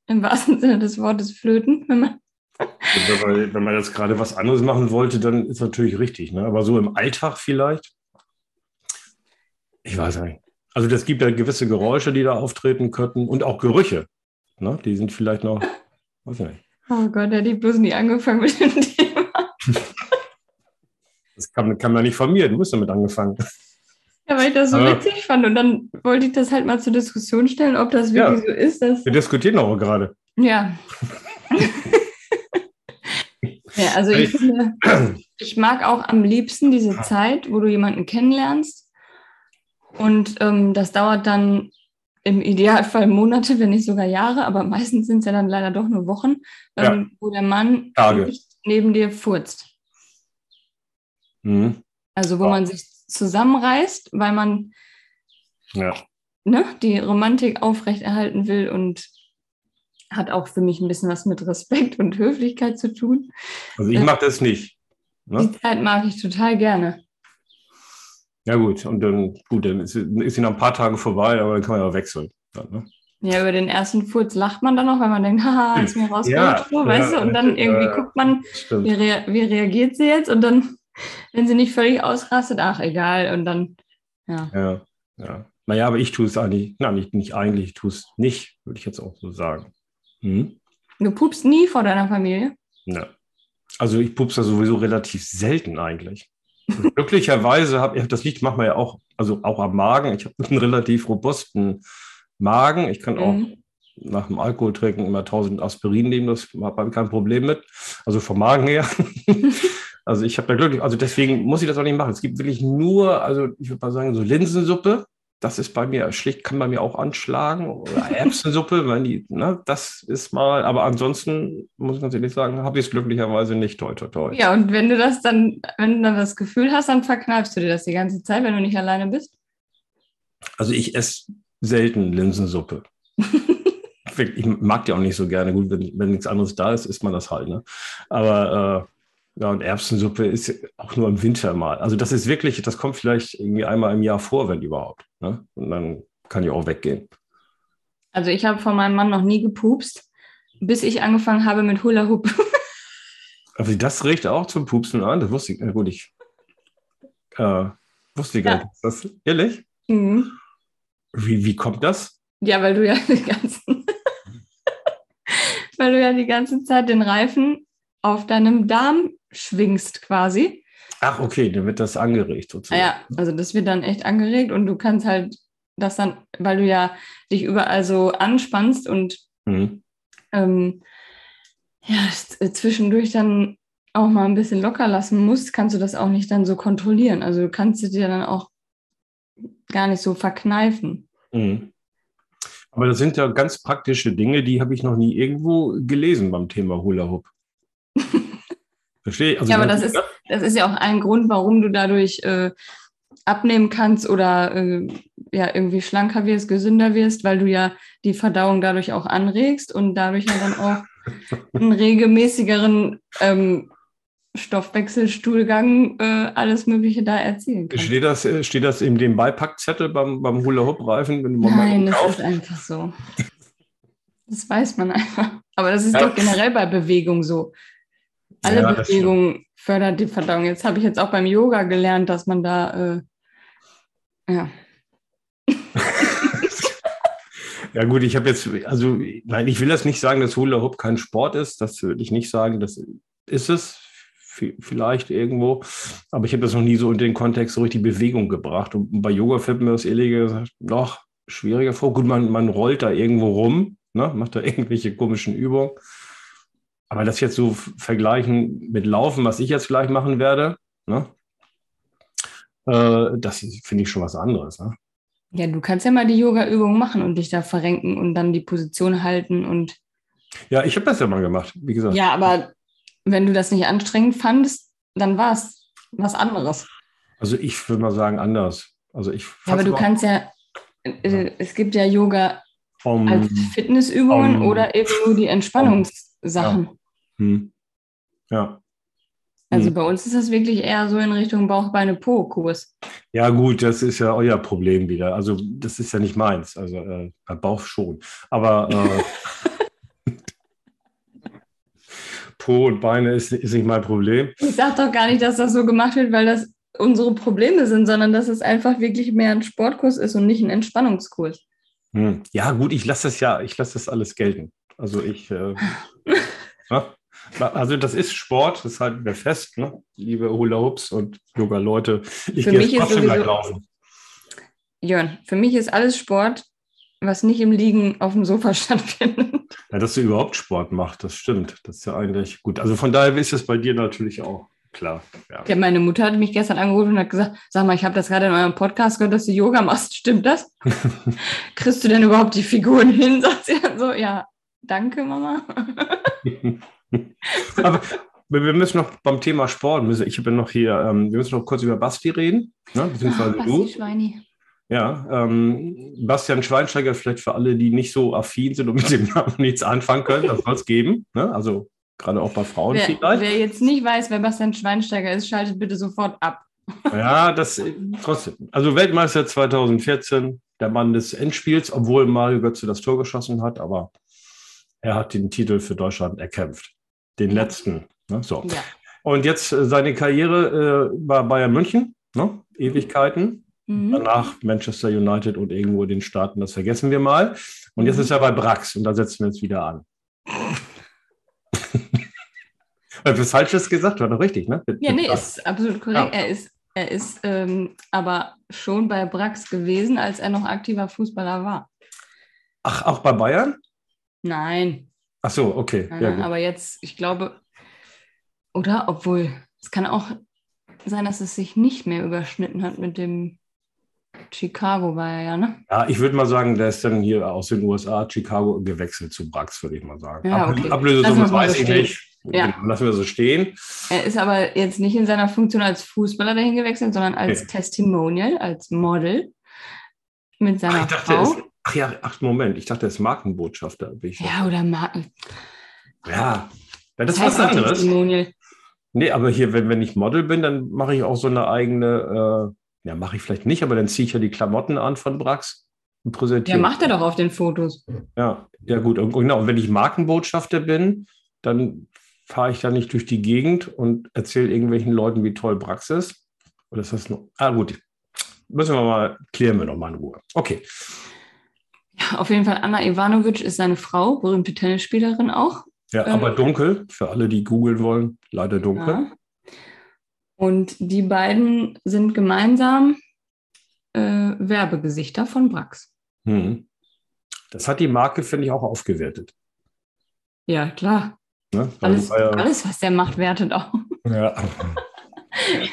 Speaker 1: im wahrsten Sinne des Wortes flöten, wenn man
Speaker 2: wenn man, wenn man jetzt gerade was anderes machen wollte, dann ist natürlich richtig. Ne? Aber so im Alltag vielleicht? Ich weiß nicht. Also das gibt ja gewisse Geräusche, die da auftreten könnten und auch Gerüche. Ne? Die sind vielleicht noch, weiß ich nicht.
Speaker 1: Oh Gott, hätte ich bloß nie angefangen mit dem <laughs> Thema.
Speaker 2: Das kam, kam ja nicht von mir, du bist damit angefangen.
Speaker 1: Ja, weil ich das so Aber, witzig fand und dann wollte ich das halt mal zur Diskussion stellen, ob das wirklich ja, so ist. Dass
Speaker 2: wir diskutieren auch gerade.
Speaker 1: Ja. <laughs> ja, also ich, finde, ich mag auch am liebsten diese Zeit, wo du jemanden kennenlernst und ähm, das dauert dann im Idealfall Monate, wenn nicht sogar Jahre, aber meistens sind es ja dann leider doch nur Wochen, ähm, ja. wo der Mann neben dir furzt. Mhm. Also wo wow. man sich zusammenreißt, weil man
Speaker 2: ja.
Speaker 1: ne, die Romantik aufrechterhalten will und hat auch für mich ein bisschen was mit Respekt und Höflichkeit zu tun.
Speaker 2: Also ich mache das nicht.
Speaker 1: Ne? Die Zeit mag ich total gerne.
Speaker 2: Ja gut, und dann, gut, dann ist, ist sie nach ein paar Tagen vorbei, aber dann kann man ja wechseln. Dann, ne?
Speaker 1: Ja, über den ersten Furz lacht man dann noch, weil man denkt, <laughs> haha, ist mir rausgerutscht, ja, weißt ja, du? Und dann irgendwie äh, guckt man, wie, rea wie, reagiert sie jetzt? Und dann, wenn sie nicht völlig ausrastet, ach, egal. Und dann, ja.
Speaker 2: Ja, ja. Naja, aber ich tue es eigentlich, na, nicht, nicht eigentlich, ich tue es nicht, würde ich jetzt auch so sagen.
Speaker 1: Hm? Du pupst nie vor deiner Familie?
Speaker 2: Ja. Also ich pupse sowieso relativ selten eigentlich. <laughs> Glücklicherweise habe ich, das liegt manchmal ja auch, also auch am Magen. Ich habe <laughs> einen relativ robusten Magen. Ich kann auch mhm. nach dem Alkohol trinken immer 1000 Aspirin nehmen, das habe ich kein Problem mit. Also vom Magen her. <laughs> also ich habe da glücklich, also deswegen muss ich das auch nicht machen. Es gibt wirklich nur, also ich würde mal sagen, so Linsensuppe das ist bei mir schlicht, kann bei mir auch anschlagen. Oder <laughs> Erbsensuppe, wenn die, ne, das ist mal, aber ansonsten muss ich ganz ehrlich sagen, habe ich es glücklicherweise nicht toi, toi, toi.
Speaker 1: Ja, und wenn du das dann, wenn du dann das Gefühl hast, dann verkneifst du dir das die ganze Zeit, wenn du nicht alleine bist?
Speaker 2: Also ich esse selten Linsensuppe. <laughs> ich mag die auch nicht so gerne. Gut, wenn, wenn nichts anderes da ist, isst man das halt. Ne? Aber äh, ja, und Erbsensuppe ist auch nur im Winter mal. Also das ist wirklich, das kommt vielleicht irgendwie einmal im Jahr vor, wenn überhaupt. Ne? Und dann kann ich auch weggehen.
Speaker 1: Also ich habe von meinem Mann noch nie gepupst, bis ich angefangen habe mit Hula Hoop. <laughs>
Speaker 2: Aber das riecht auch zum Pupsen an. Das wusste ich, äh, gut, ich äh, wusste ich gar nicht. Ist das ehrlich? Mhm. Wie, wie kommt das?
Speaker 1: Ja, weil du ja die ganzen, <laughs> weil du ja die ganze Zeit den Reifen auf deinem Darm schwingst quasi.
Speaker 2: Ach, okay, dann wird das angeregt
Speaker 1: sozusagen. Ja, also das wird dann echt angeregt und du kannst halt das dann, weil du ja dich überall so anspannst und mhm. ähm, ja, zwischendurch dann auch mal ein bisschen locker lassen musst, kannst du das auch nicht dann so kontrollieren. Also du kannst es dir dann auch gar nicht so verkneifen. Mhm.
Speaker 2: Aber das sind ja ganz praktische Dinge, die habe ich noch nie irgendwo gelesen beim Thema Hula Hoop.
Speaker 1: Verstehe. Also ja, aber das ist, das ist ja auch ein Grund, warum du dadurch äh, abnehmen kannst oder äh, ja irgendwie schlanker wirst, gesünder wirst, weil du ja die Verdauung dadurch auch anregst und dadurch ja dann auch <laughs> einen regelmäßigeren ähm, Stoffwechselstuhlgang, äh, alles Mögliche da erzielen kannst.
Speaker 2: Steht das, äh, steht das in dem Beipackzettel beim, beim Hula-Hoop-Reifen?
Speaker 1: Nein, das ist einfach so. Das weiß man einfach. Aber das ist ja. doch generell bei Bewegung so. Alle ja, Bewegungen fördert die Verdauung. Jetzt habe ich jetzt auch beim Yoga gelernt, dass man da, äh, ja. <laughs>
Speaker 2: ja gut, ich habe jetzt, also nein, ich will das nicht sagen, dass Hula Hoop kein Sport ist. Das würde ich nicht sagen. Das ist es vielleicht irgendwo. Aber ich habe das noch nie so in den Kontext so richtig Bewegung gebracht. Und bei Yoga fällt mir das ehrlich gesagt noch schwieriger vor. Gut, man, man rollt da irgendwo rum, ne? macht da <laughs> irgendwelche komischen Übungen. Aber das jetzt so vergleichen mit Laufen, was ich jetzt gleich machen werde, ne? äh, das finde ich schon was anderes. Ne?
Speaker 1: Ja, du kannst ja mal die Yoga-Übung machen und dich da verrenken und dann die Position halten und.
Speaker 2: Ja, ich habe das ja mal gemacht, wie gesagt.
Speaker 1: Ja, aber wenn du das nicht anstrengend fandest, dann war es was anderes.
Speaker 2: Also ich würde mal sagen anders. Also ich.
Speaker 1: Ja, aber du kannst ja, äh, es gibt ja Yoga um, als Fitnessübungen um, oder eben nur die Entspannungssachen.
Speaker 2: Ja. Hm. Ja.
Speaker 1: Also hm. bei uns ist das wirklich eher so in Richtung Bauch-Beine-Po-Kurs.
Speaker 2: Ja, gut, das ist ja euer Problem wieder. Also, das ist ja nicht meins. Also, äh, Bauch schon. Aber äh, <laughs> Po und Beine ist, ist nicht mein Problem.
Speaker 1: Ich sage doch gar nicht, dass das so gemacht wird, weil das unsere Probleme sind, sondern dass es einfach wirklich mehr ein Sportkurs ist und nicht ein Entspannungskurs.
Speaker 2: Hm. Ja, gut, ich lasse das ja, ich lasse das alles gelten. Also ich. Äh, <laughs> Also das ist Sport, das halten wir fest, ne? liebe Hula-Hoops und Yoga-Leute. Ich gehe jetzt trotzdem gleich laufen.
Speaker 1: Jörn, für mich ist alles Sport, was nicht im Liegen auf dem Sofa <laughs> stattfindet.
Speaker 2: Ja, dass du überhaupt Sport machst, das stimmt. Das ist ja eigentlich gut. Also von daher ist es bei dir natürlich auch klar.
Speaker 1: Ja. ja meine Mutter hat mich gestern angerufen und hat gesagt, sag mal, ich habe das gerade in eurem Podcast gehört, dass du Yoga machst. Stimmt das? <laughs> Kriegst du denn überhaupt die Figuren hin? <laughs> Sagt sie dann so, ja, danke, Mama. <laughs>
Speaker 2: Aber wir müssen noch beim Thema Sport, ich ja noch hier, ähm, wir müssen noch kurz über Basti reden, ne? beziehungsweise Ach, du. Schweini. Ja, ähm, Bastian Schweinsteiger, vielleicht für alle, die nicht so affin sind und mit dem Namen <laughs> nichts anfangen können, das soll es geben. Ne? Also gerade auch bei Frauen
Speaker 1: Wer,
Speaker 2: vielleicht.
Speaker 1: wer jetzt nicht weiß, wer Bastian Schweinsteiger ist, schaltet bitte sofort ab. <laughs>
Speaker 2: Ja, das äh, trotzdem. Also Weltmeister 2014, der Mann des Endspiels, obwohl Mario Götze das Tor geschossen hat, aber er hat den Titel für Deutschland erkämpft. Den letzten. Ne? So.
Speaker 1: Ja.
Speaker 2: Und jetzt äh, seine Karriere äh, bei Bayern München, ne? Ewigkeiten.
Speaker 1: Mhm.
Speaker 2: Danach Manchester United und irgendwo in den Staaten, das vergessen wir mal. Und jetzt
Speaker 1: Mhm.
Speaker 2: ist er bei Brax und da setzen wir jetzt wieder an. <laughs> Was Falsches gesagt, war doch richtig, ne?
Speaker 1: Ja, nee, ist absolut korrekt.
Speaker 2: Ja.
Speaker 1: Er ist, er ist ähm, aber schon bei Brax gewesen, als er noch aktiver Fußballer war.
Speaker 2: Ach, auch bei Bayern?
Speaker 1: Nein,
Speaker 2: Ach so, okay. Ja, gut.
Speaker 1: aber jetzt, ich glaube, oder obwohl, es kann auch sein, dass es sich nicht mehr überschnitten hat mit dem Chicago, war er ja, ne?
Speaker 2: ja, ich würde mal sagen, der ist dann hier aus den USA, Chicago, gewechselt zu Brax, würde ich mal sagen.
Speaker 1: Ja, okay.
Speaker 2: Ablösesumme weiß
Speaker 1: so
Speaker 2: ich
Speaker 1: stehen.
Speaker 2: nicht.
Speaker 1: Ja.
Speaker 2: Genau, Lassen wir so stehen.
Speaker 1: Er ist aber jetzt nicht in seiner Funktion als Fußballer dahin gewechselt, sondern als
Speaker 2: Okay.
Speaker 1: Testimonial, als Model mit
Speaker 2: Ach,
Speaker 1: seiner
Speaker 2: ich dachte, er
Speaker 1: Frau.
Speaker 2: ist, ach ja, ach, Moment, ich dachte, er ist Markenbotschafter.
Speaker 1: Ja, oder Marken.
Speaker 2: ja. ja, das ist
Speaker 1: heißt
Speaker 2: was anderes. Nee, aber hier, wenn, wenn ich Model bin, dann mache ich auch so eine eigene, äh, ja, mache ich vielleicht nicht, aber dann ziehe ich ja die Klamotten an von Brax und präsentiere.
Speaker 1: Ja, macht er doch auf den Fotos.
Speaker 2: Ja, ja gut. Und, genau, und wenn ich Markenbotschafter bin, dann fahre ich da nicht durch die Gegend und erzähle irgendwelchen Leuten, wie toll Brax ist. Oder ist das nur? Ah, gut. Müssen wir mal, klären wir noch mal in Ruhe. Okay.
Speaker 1: Ja, auf jeden Fall, Anna Ivanovic ist seine Frau, berühmte Tennisspielerin auch.
Speaker 2: Ja,
Speaker 1: Ähm.
Speaker 2: aber dunkel, für alle, die googeln wollen, leider dunkel.
Speaker 1: Ja. Und die beiden sind gemeinsam äh, Werbegesichter von Brax.
Speaker 2: Hm. Das hat die Marke, finde ich, auch aufgewertet.
Speaker 1: Ja, klar.
Speaker 2: Ne?
Speaker 1: Alles,
Speaker 2: ja,
Speaker 1: alles, was der macht, wertet auch.
Speaker 2: ja.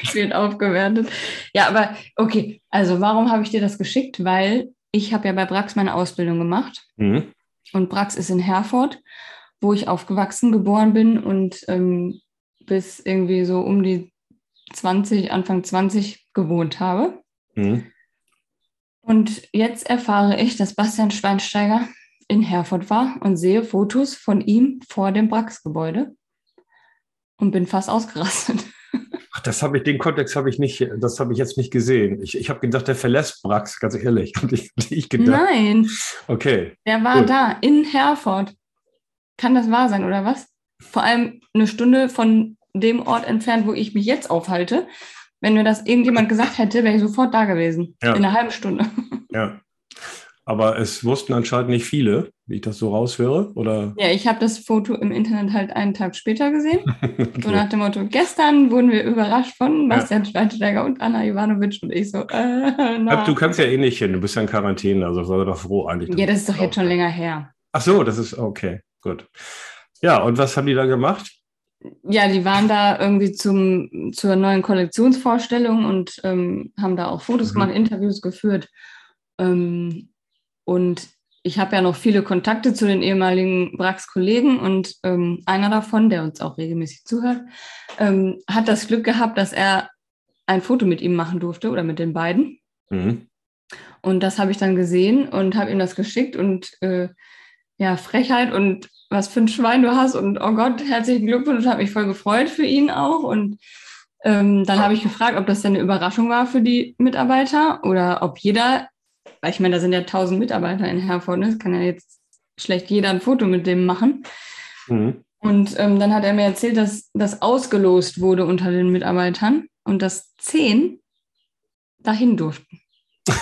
Speaker 1: Es <laughs> wird aufgewertet. Ja, aber okay, also warum habe ich dir das geschickt? Weil ich habe ja bei Brax meine Ausbildung gemacht
Speaker 2: Hm.
Speaker 1: und Brax ist in Herford, wo ich aufgewachsen, geboren bin und ähm, bis irgendwie so um die 20, Anfang 20 gewohnt habe.
Speaker 2: Hm.
Speaker 1: Und jetzt erfahre ich, dass Bastian Schweinsteiger in Herford war und sehe Fotos von ihm vor dem Brax-Gebäude und bin fast ausgerastet.
Speaker 2: Ach, das habe ich, den Kontext habe ich nicht, das habe ich jetzt nicht gesehen. Ich, ich habe gedacht, der verlässt Brax, ganz ehrlich. <laughs> Und ich, ich gedacht,
Speaker 1: Nein,
Speaker 2: okay.
Speaker 1: der war
Speaker 2: Gut.
Speaker 1: da in Herford. Kann das wahr sein, oder was? Vor allem eine Stunde von dem Ort entfernt, wo ich mich jetzt aufhalte. Wenn mir das irgendjemand gesagt hätte, wäre ich sofort da gewesen.
Speaker 2: Ja.
Speaker 1: In einer halben Stunde.
Speaker 2: Ja. <laughs> Aber es wussten anscheinend nicht viele, wie ich das so raushöre. Oder?
Speaker 1: Ja, ich habe das Foto im Internet halt einen Tag später gesehen. <laughs> So
Speaker 2: Okay.
Speaker 1: nach dem Motto, gestern wurden wir überrascht von Bastian Schweinsteiger und Anna Ivanovic und ich so, äh, na.
Speaker 2: Du kannst ja eh nicht hin, du bist ja in Quarantäne, also war doch froh eigentlich.
Speaker 1: Ja, das ist doch jetzt schon länger her.
Speaker 2: Ach so, das ist okay, gut. Ja, und was haben die da gemacht?
Speaker 1: Ja, die waren da irgendwie zum, zur neuen Kollektionsvorstellung und ähm, haben da auch Fotos
Speaker 2: Mhm.
Speaker 1: gemacht, Interviews geführt. Ähm, und ich habe ja noch viele Kontakte zu den ehemaligen Brax-Kollegen und ähm, einer davon, der uns auch regelmäßig zuhört, ähm, hat das Glück gehabt, dass er ein Foto mit ihm machen durfte oder mit den beiden.
Speaker 2: Mhm.
Speaker 1: Und das habe ich dann gesehen und habe ihm das geschickt und äh, ja, Frechheit und was für ein Schwein du hast und oh Gott, herzlichen Glückwunsch, habe mich voll gefreut für ihn auch. Und ähm, dann habe ich gefragt, ob das denn eine Überraschung war für die Mitarbeiter oder ob jeder, weil ich meine, da sind ja tausend Mitarbeiter in Herford, ne? es kann ja jetzt schlecht jeder ein Foto mit dem machen.
Speaker 2: Mhm.
Speaker 1: Und ähm, dann hat er mir erzählt, dass das ausgelost wurde unter den Mitarbeitern und dass zehn dahin durften. <laughs>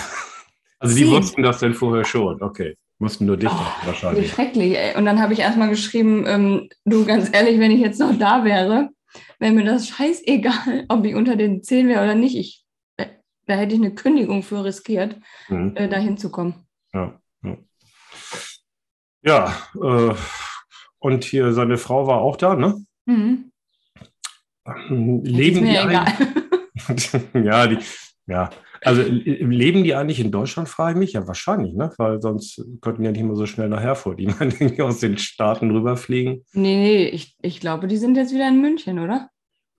Speaker 2: Also die
Speaker 1: Zehn.
Speaker 2: wussten das denn vorher schon, okay. Mussten nur dich
Speaker 1: Oh,
Speaker 2: wahrscheinlich.
Speaker 1: schrecklich. Ey. Und dann habe ich erstmal geschrieben, ähm, du ganz ehrlich, wenn ich jetzt noch da wäre, wäre mir das scheißegal, <laughs> ob ich unter den zehn wäre oder nicht. Ich, da hätte ich eine Kündigung für riskiert,
Speaker 2: Mhm.
Speaker 1: äh, da hinzukommen.
Speaker 2: Ja, ja. ja äh, und hier seine Frau war auch da, ne?
Speaker 1: Mhm.
Speaker 2: Leben die eigentlich- <laughs> ja, die, ja, also leben die eigentlich in Deutschland, frage ich mich? Ja, wahrscheinlich, ne? Weil sonst könnten ja nicht immer so schnell nach Herford, die man <laughs> irgendwie aus den Staaten rüberfliegen.
Speaker 1: Nee, nee, ich, ich glaube, die sind jetzt wieder in München, oder?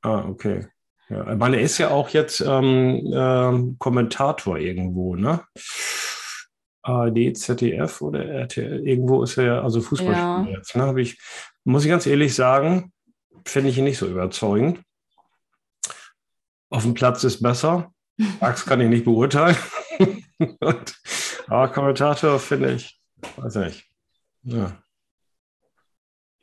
Speaker 2: Ah, okay. Ja, man ist ja auch jetzt ähm, äh, Kommentator irgendwo, ne? ARD, ZDF oder RTL, irgendwo ist er ja, also Fußballspieler ja. jetzt, ne? Ich, muss ich ganz ehrlich sagen, finde ich ihn nicht so überzeugend. Auf dem Platz ist besser. Max kann ich nicht beurteilen. <laughs> Und, aber Kommentator finde ich, weiß nicht. Ja.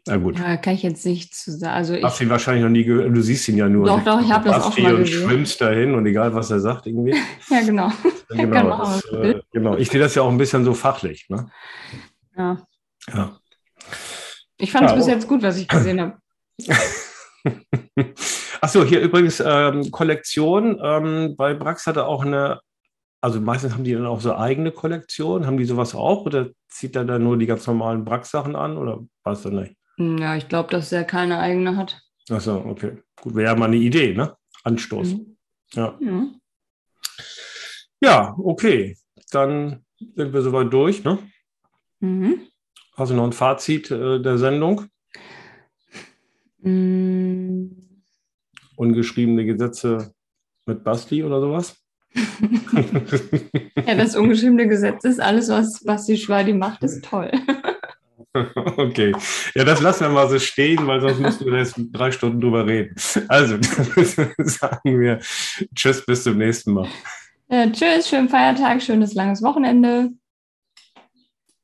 Speaker 1: Na gut. Ja, kann ich jetzt nicht zu sagen. Also ich
Speaker 2: hast ihn wahrscheinlich noch nie gehört. Du siehst ihn ja nur.
Speaker 1: Doch, doch, ich habe das auch mal
Speaker 2: und gesehen. schwimmst dahin und egal, was er sagt, irgendwie. <laughs>
Speaker 1: ja, genau. <laughs>
Speaker 2: Genau, genau. Das, äh, genau. Ich sehe das ja auch ein bisschen so fachlich. Ne?
Speaker 1: Ja.
Speaker 2: ja.
Speaker 1: Ich fand es ja, bis jetzt gut, was ich gesehen habe. <laughs>
Speaker 2: Achso, hier übrigens ähm, Kollektion. Ähm, bei Brax hatte auch eine, also meistens haben die dann auch so eigene Kollektion. Haben die sowas auch oder zieht er dann nur die ganz normalen Brax-Sachen an oder weißt du nicht?
Speaker 1: Ja, ich glaube, dass er keine eigene hat.
Speaker 2: Achso, okay. Gut, wäre ja mal eine Idee, ne? Anstoß. Mhm. Ja. ja. Ja, okay. Dann sind wir soweit durch, ne? Mhm. Hast du noch ein Fazit äh, der Sendung? Mhm. Ungeschriebene Gesetze mit Basti oder sowas? <laughs>
Speaker 1: ja, das ungeschriebene Gesetz ist alles, was Basti Schwadi macht, ist toll. <laughs>
Speaker 2: Okay, ja, das lassen wir mal so stehen, weil sonst müssen wir jetzt drei Stunden drüber reden. Also, <laughs> sagen wir Tschüss, bis zum nächsten Mal.
Speaker 1: Ja, tschüss, schönen Feiertag, schönes langes Wochenende.